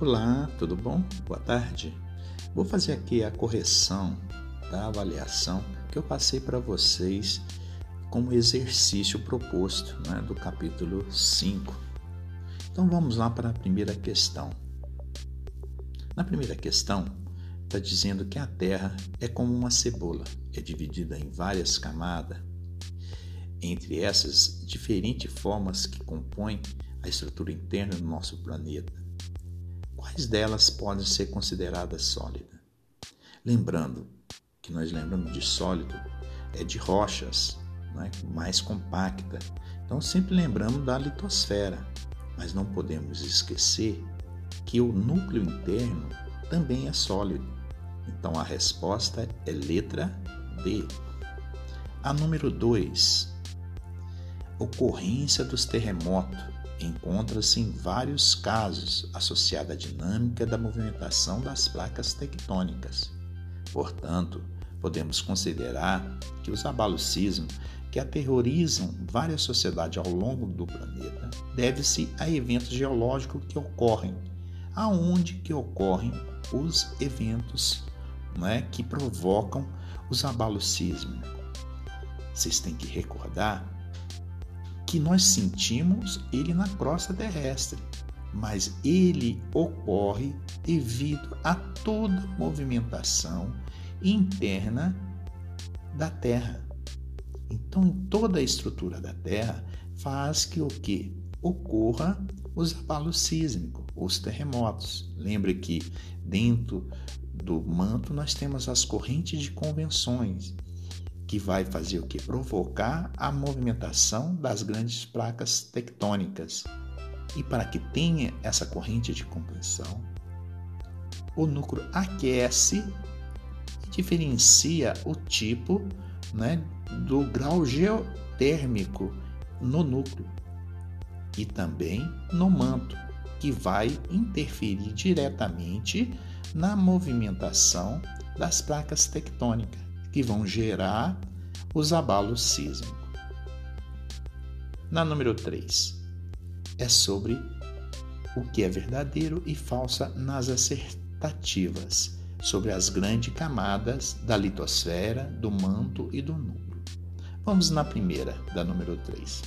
Olá, tudo bom? Boa tarde. Vou fazer aqui a correção da avaliação que eu passei para vocês como exercício proposto né, do capítulo 5. Então vamos lá para a primeira questão. Na primeira questão, está dizendo que a Terra é como uma cebola, é dividida em várias camadas. Entre essas diferentes formas que compõem a estrutura interna do nosso planeta quais delas podem ser consideradas sólidas? Lembrando que nós lembramos de sólido é de rochas, né, mais compacta. Então sempre lembramos da litosfera, mas não podemos esquecer que o núcleo interno também é sólido. Então a resposta é letra B. A número 2. Ocorrência dos terremotos encontra-se em vários casos associada à dinâmica da movimentação das placas tectônicas. Portanto, podemos considerar que os abalos que aterrorizam várias sociedades ao longo do planeta deve-se a eventos geológicos que ocorrem, aonde que ocorrem os eventos né, que provocam os abalos sísmicos. Vocês têm que recordar que nós sentimos ele na crosta terrestre, mas ele ocorre devido a toda movimentação interna da Terra. Então, em toda a estrutura da Terra faz que o que ocorra os abalos sísmicos, os terremotos. Lembre que dentro do manto nós temos as correntes de convenções que vai fazer o que? Provocar a movimentação das grandes placas tectônicas. E para que tenha essa corrente de compressão, o núcleo aquece e diferencia o tipo né, do grau geotérmico no núcleo e também no manto, que vai interferir diretamente na movimentação das placas tectônicas que vão gerar os abalos sísmicos. Na número 3, é sobre o que é verdadeiro e falsa nas assertativas, sobre as grandes camadas da litosfera, do manto e do núcleo. Vamos na primeira, da número 3.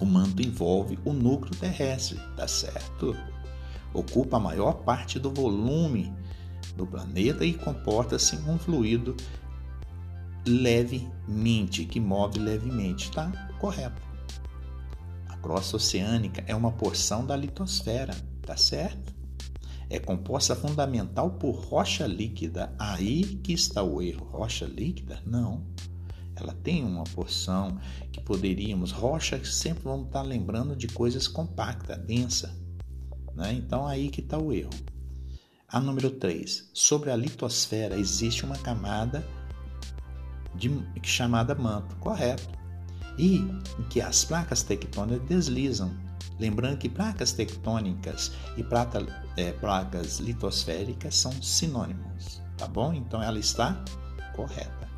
O manto envolve o núcleo terrestre, tá certo? Ocupa a maior parte do volume do planeta e comporta-se um fluido levemente, que move levemente. Está correto. A crosta oceânica é uma porção da litosfera, tá certo? É composta fundamental por rocha líquida. Aí que está o erro. Rocha líquida? Não. Ela tem uma porção que poderíamos. Rocha sempre vamos estar lembrando de coisas compactas, densa. Né? Então aí que está o erro. A número 3. Sobre a litosfera existe uma camada de, chamada manto, correto. E que as placas tectônicas deslizam. Lembrando que placas tectônicas e prata, é, placas litosféricas são sinônimos, tá bom? Então ela está correta.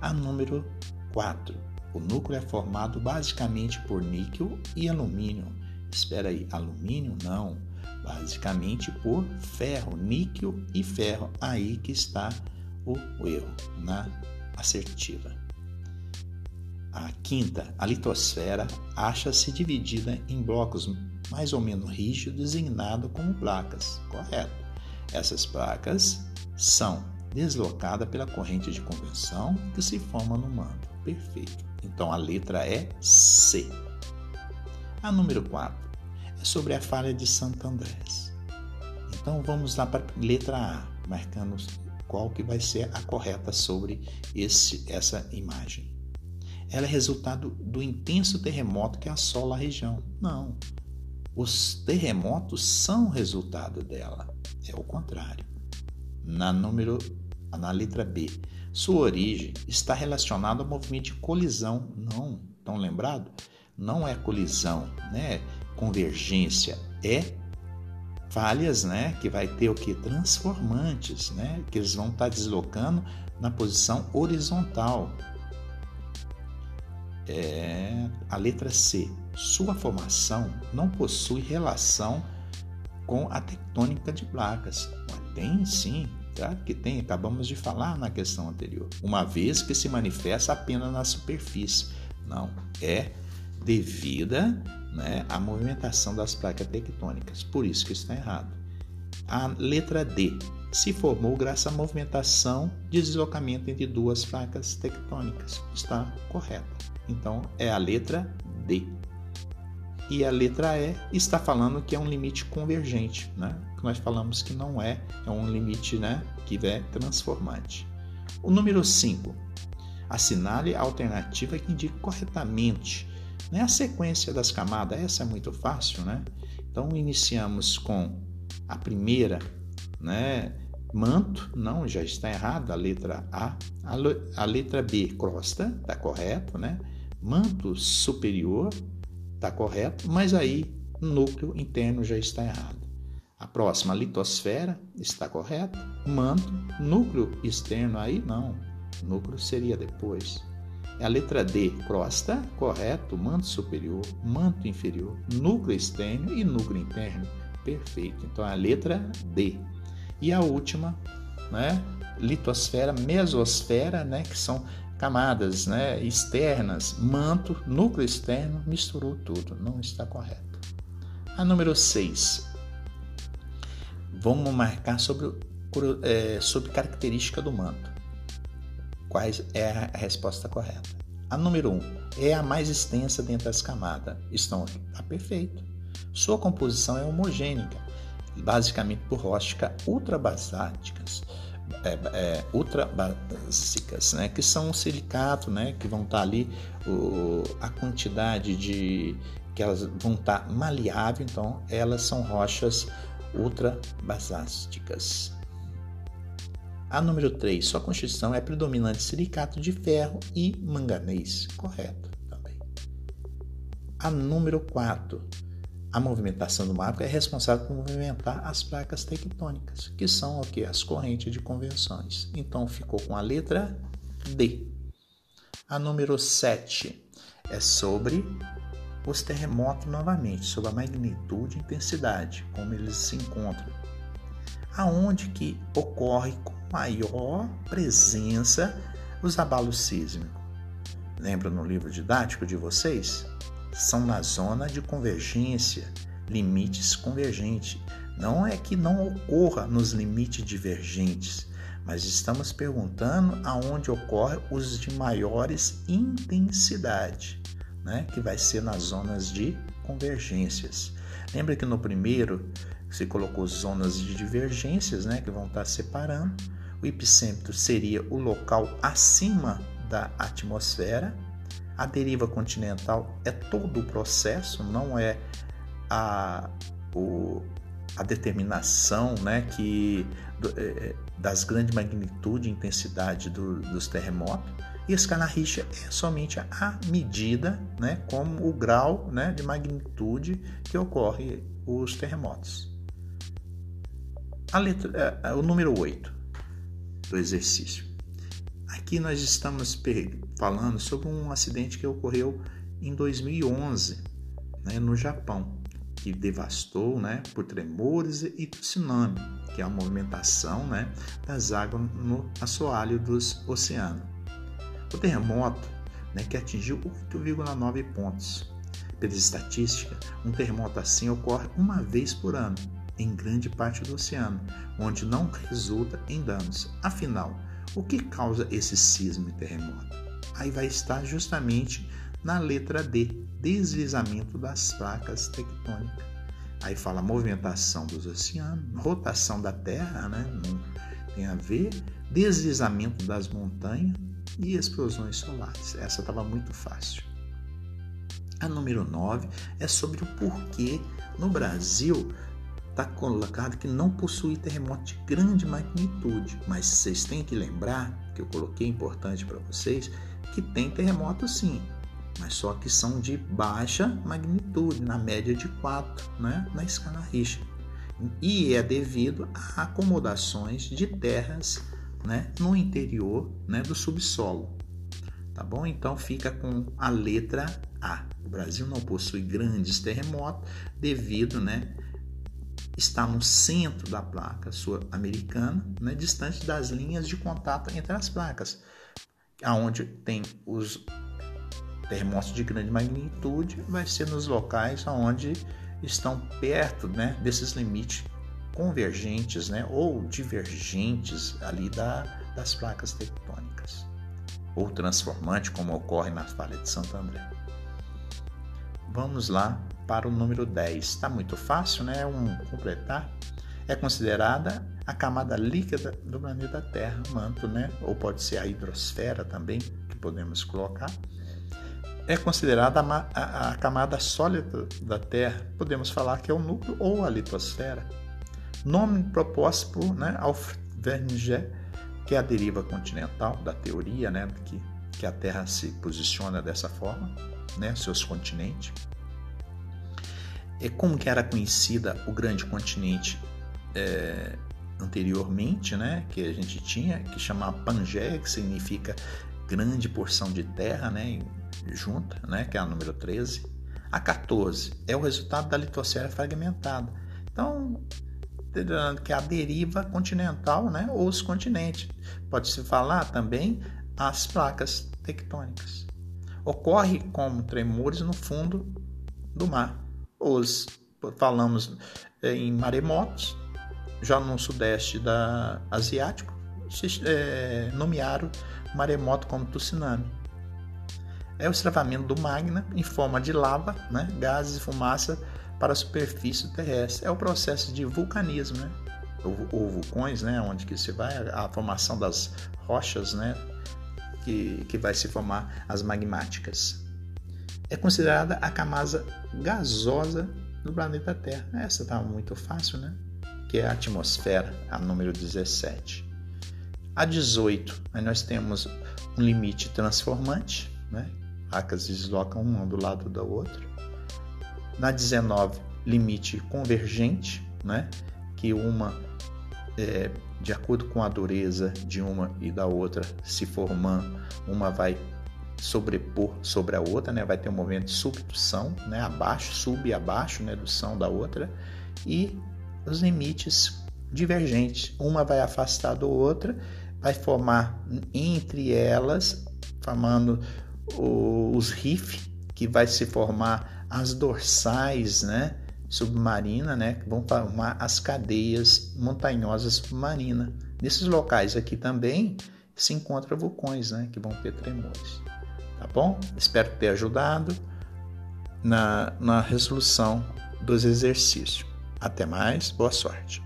A número 4. O núcleo é formado basicamente por níquel e alumínio. Espera aí, alumínio não. Basicamente por ferro, níquel e ferro. Aí que está o erro na assertiva. A quinta, a litosfera, acha-se dividida em blocos mais ou menos rígidos designados como placas. Correto. Essas placas são deslocadas pela corrente de convenção que se forma no manto. Perfeito. Então a letra é C. A número 4 é sobre a falha de Santo Andrés. Então vamos lá para a letra A, marcando qual que vai ser a correta sobre esse, essa imagem. Ela é resultado do intenso terremoto que assola a região. Não. Os terremotos são resultado dela. É o contrário. Na número na letra B, sua origem está relacionada ao movimento de colisão. Não, estão lembrado? Não é colisão, né? Convergência é falhas, né, que vai ter o que transformantes, né, que eles vão estar tá deslocando na posição horizontal. É a letra C. Sua formação não possui relação com a tectônica de placas. Tem sim, Claro que tem, acabamos de falar na questão anterior. Uma vez que se manifesta apenas na superfície. Não, é devida né, à movimentação das placas tectônicas. Por isso que está errado. A letra D se formou graças à movimentação de deslocamento entre duas placas tectônicas. Está correta. Então é a letra D. E a letra E está falando que é um limite convergente, né? nós falamos que não é, é um limite né, que é transformante. O número 5. Assinale a alternativa que indique corretamente né, a sequência das camadas. Essa é muito fácil, né? Então, iniciamos com a primeira, né? Manto, não, já está errado, a letra A. A, letra B, crosta, está correto, né? Manto superior, está correto, mas aí núcleo interno já está errado. A próxima, litosfera, está correta. Manto, núcleo externo, aí não. Núcleo seria depois. A letra D, crosta, correto. Manto superior, manto inferior, núcleo externo e núcleo interno. Perfeito. Então a letra D. E a última, né? Litosfera, mesosfera, né? Que são camadas né, externas, manto, núcleo externo, misturou tudo. Não está correto. A número 6 vamos marcar sobre, é, sobre característica do manto. Quais é a resposta correta? A número 1 um, é a mais extensa dentre as camadas. Estão aqui. Está perfeito. Sua composição é homogênica, basicamente por rochas ultrabasálticas, é, é, ultrabásicas, né, que são um silicato, né, que vão estar tá ali o, a quantidade de que elas vão estar tá maleável, então elas são rochas ultrabasálticas. A número 3, sua constituição é predominante silicato de ferro e manganês. Correto também. A número 4, a movimentação do mapa é responsável por movimentar as placas tectônicas, que são o que? As correntes de convenções. Então ficou com a letra D. A número 7 é sobre os terremotos novamente, sobre a magnitude e intensidade, como eles se encontram. Aonde que ocorre maior presença os abalos sísmicos? Lembra no livro didático de vocês? São na zona de convergência, limites convergentes. Não é que não ocorra nos limites divergentes, mas estamos perguntando aonde ocorre os de maiores intensidade né, que vai ser nas zonas de convergências. Lembra que no primeiro você colocou zonas de divergências, né, que vão estar separando. O epicentro seria o local acima da atmosfera. A deriva continental é todo o processo, não é a, o, a determinação né, que, do, é, das grandes magnitude e intensidade do, dos terremotos. E a escala Richter é somente a medida, né, como o grau né, de magnitude que ocorre os terremotos. A letra, é, o número 8 do exercício. Aqui nós estamos falando sobre um acidente que ocorreu em 2011 né, no Japão, que devastou né, por tremores e tsunami, que é a movimentação né, das águas no assoalho dos oceanos. O terremoto né, que atingiu 8,9 pontos. Pela estatística, um terremoto assim ocorre uma vez por ano em grande parte do oceano, onde não resulta em danos. Afinal, o que causa esse sismo e terremoto? Aí vai estar justamente na letra D, deslizamento das placas tectônicas. Aí fala movimentação dos oceanos, rotação da Terra, né? Não tem a ver, deslizamento das montanhas, e explosões solares. Essa estava muito fácil. A número 9 é sobre o porquê no Brasil está colocado que não possui terremoto de grande magnitude, mas vocês têm que lembrar, que eu coloquei importante para vocês, que tem terremoto sim, mas só que são de baixa magnitude, na média de 4, né, na escala Richter. E é devido a acomodações de terras né, no interior né, do subsolo. Tá bom? Então fica com a letra A. O Brasil não possui grandes terremotos devido né, está no centro da placa sul-americana, né, distante das linhas de contato entre as placas, aonde tem os terremotos de grande magnitude, vai ser nos locais onde estão perto né, desses limites convergentes né, ou divergentes ali da, das placas tectônicas, ou transformante, como ocorre na falha de Santo André. Vamos lá para o número 10. Está muito fácil, né? É um completar. É considerada a camada líquida do planeta Terra, manto, né? Ou pode ser a hidrosfera também, que podemos colocar. É considerada a, a, a camada sólida da Terra, podemos falar que é o núcleo ou a litosfera. Nome proposto por né, Alfred Verniger, que é a deriva continental da teoria, né? Que, que a Terra se posiciona dessa forma, né? Seus continentes é como que era conhecida o grande continente é, anteriormente, né, que a gente tinha, que chamava Pangeia, que significa grande porção de terra, né, junta, né, que é a número 13. A 14 é o resultado da litosfera fragmentada. Então, que é a deriva continental, né, ou os continentes. Pode-se falar também as placas tectônicas. Ocorre como tremores no fundo do mar os falamos é, em maremotos, já no sudeste da asiático, se, é, nomearam maremoto como tsunami. É o estravamento do magma em forma de lava, né, gases e fumaça para a superfície terrestre. É o processo de vulcanismo, né? ou, ou vulcões, né, onde que se vai a, a formação das rochas, né, que, que vai se formar as magmáticas é considerada a camada gasosa do planeta Terra. Essa está muito fácil, né? Que é a atmosfera, a número 17. A 18, aí nós temos um limite transformante, né? Placas deslocam uma do lado da outra. Na 19, limite convergente, né? Que uma, é, de acordo com a dureza de uma e da outra, se formando, uma vai sobrepor sobre a outra, né? Vai ter um movimento de subdução, né? Abaixo, sub e abaixo, né? Do som da outra e os limites divergentes. Uma vai afastar da outra, vai formar entre elas, formando os riff que vai se formar as dorsais, né? Submarina, né? Que vão formar as cadeias montanhosas submarinas. Nesses locais aqui também se encontram vulcões, né? Que vão ter tremores. Tá bom? Espero ter ajudado na, na resolução dos exercícios. Até mais, boa sorte.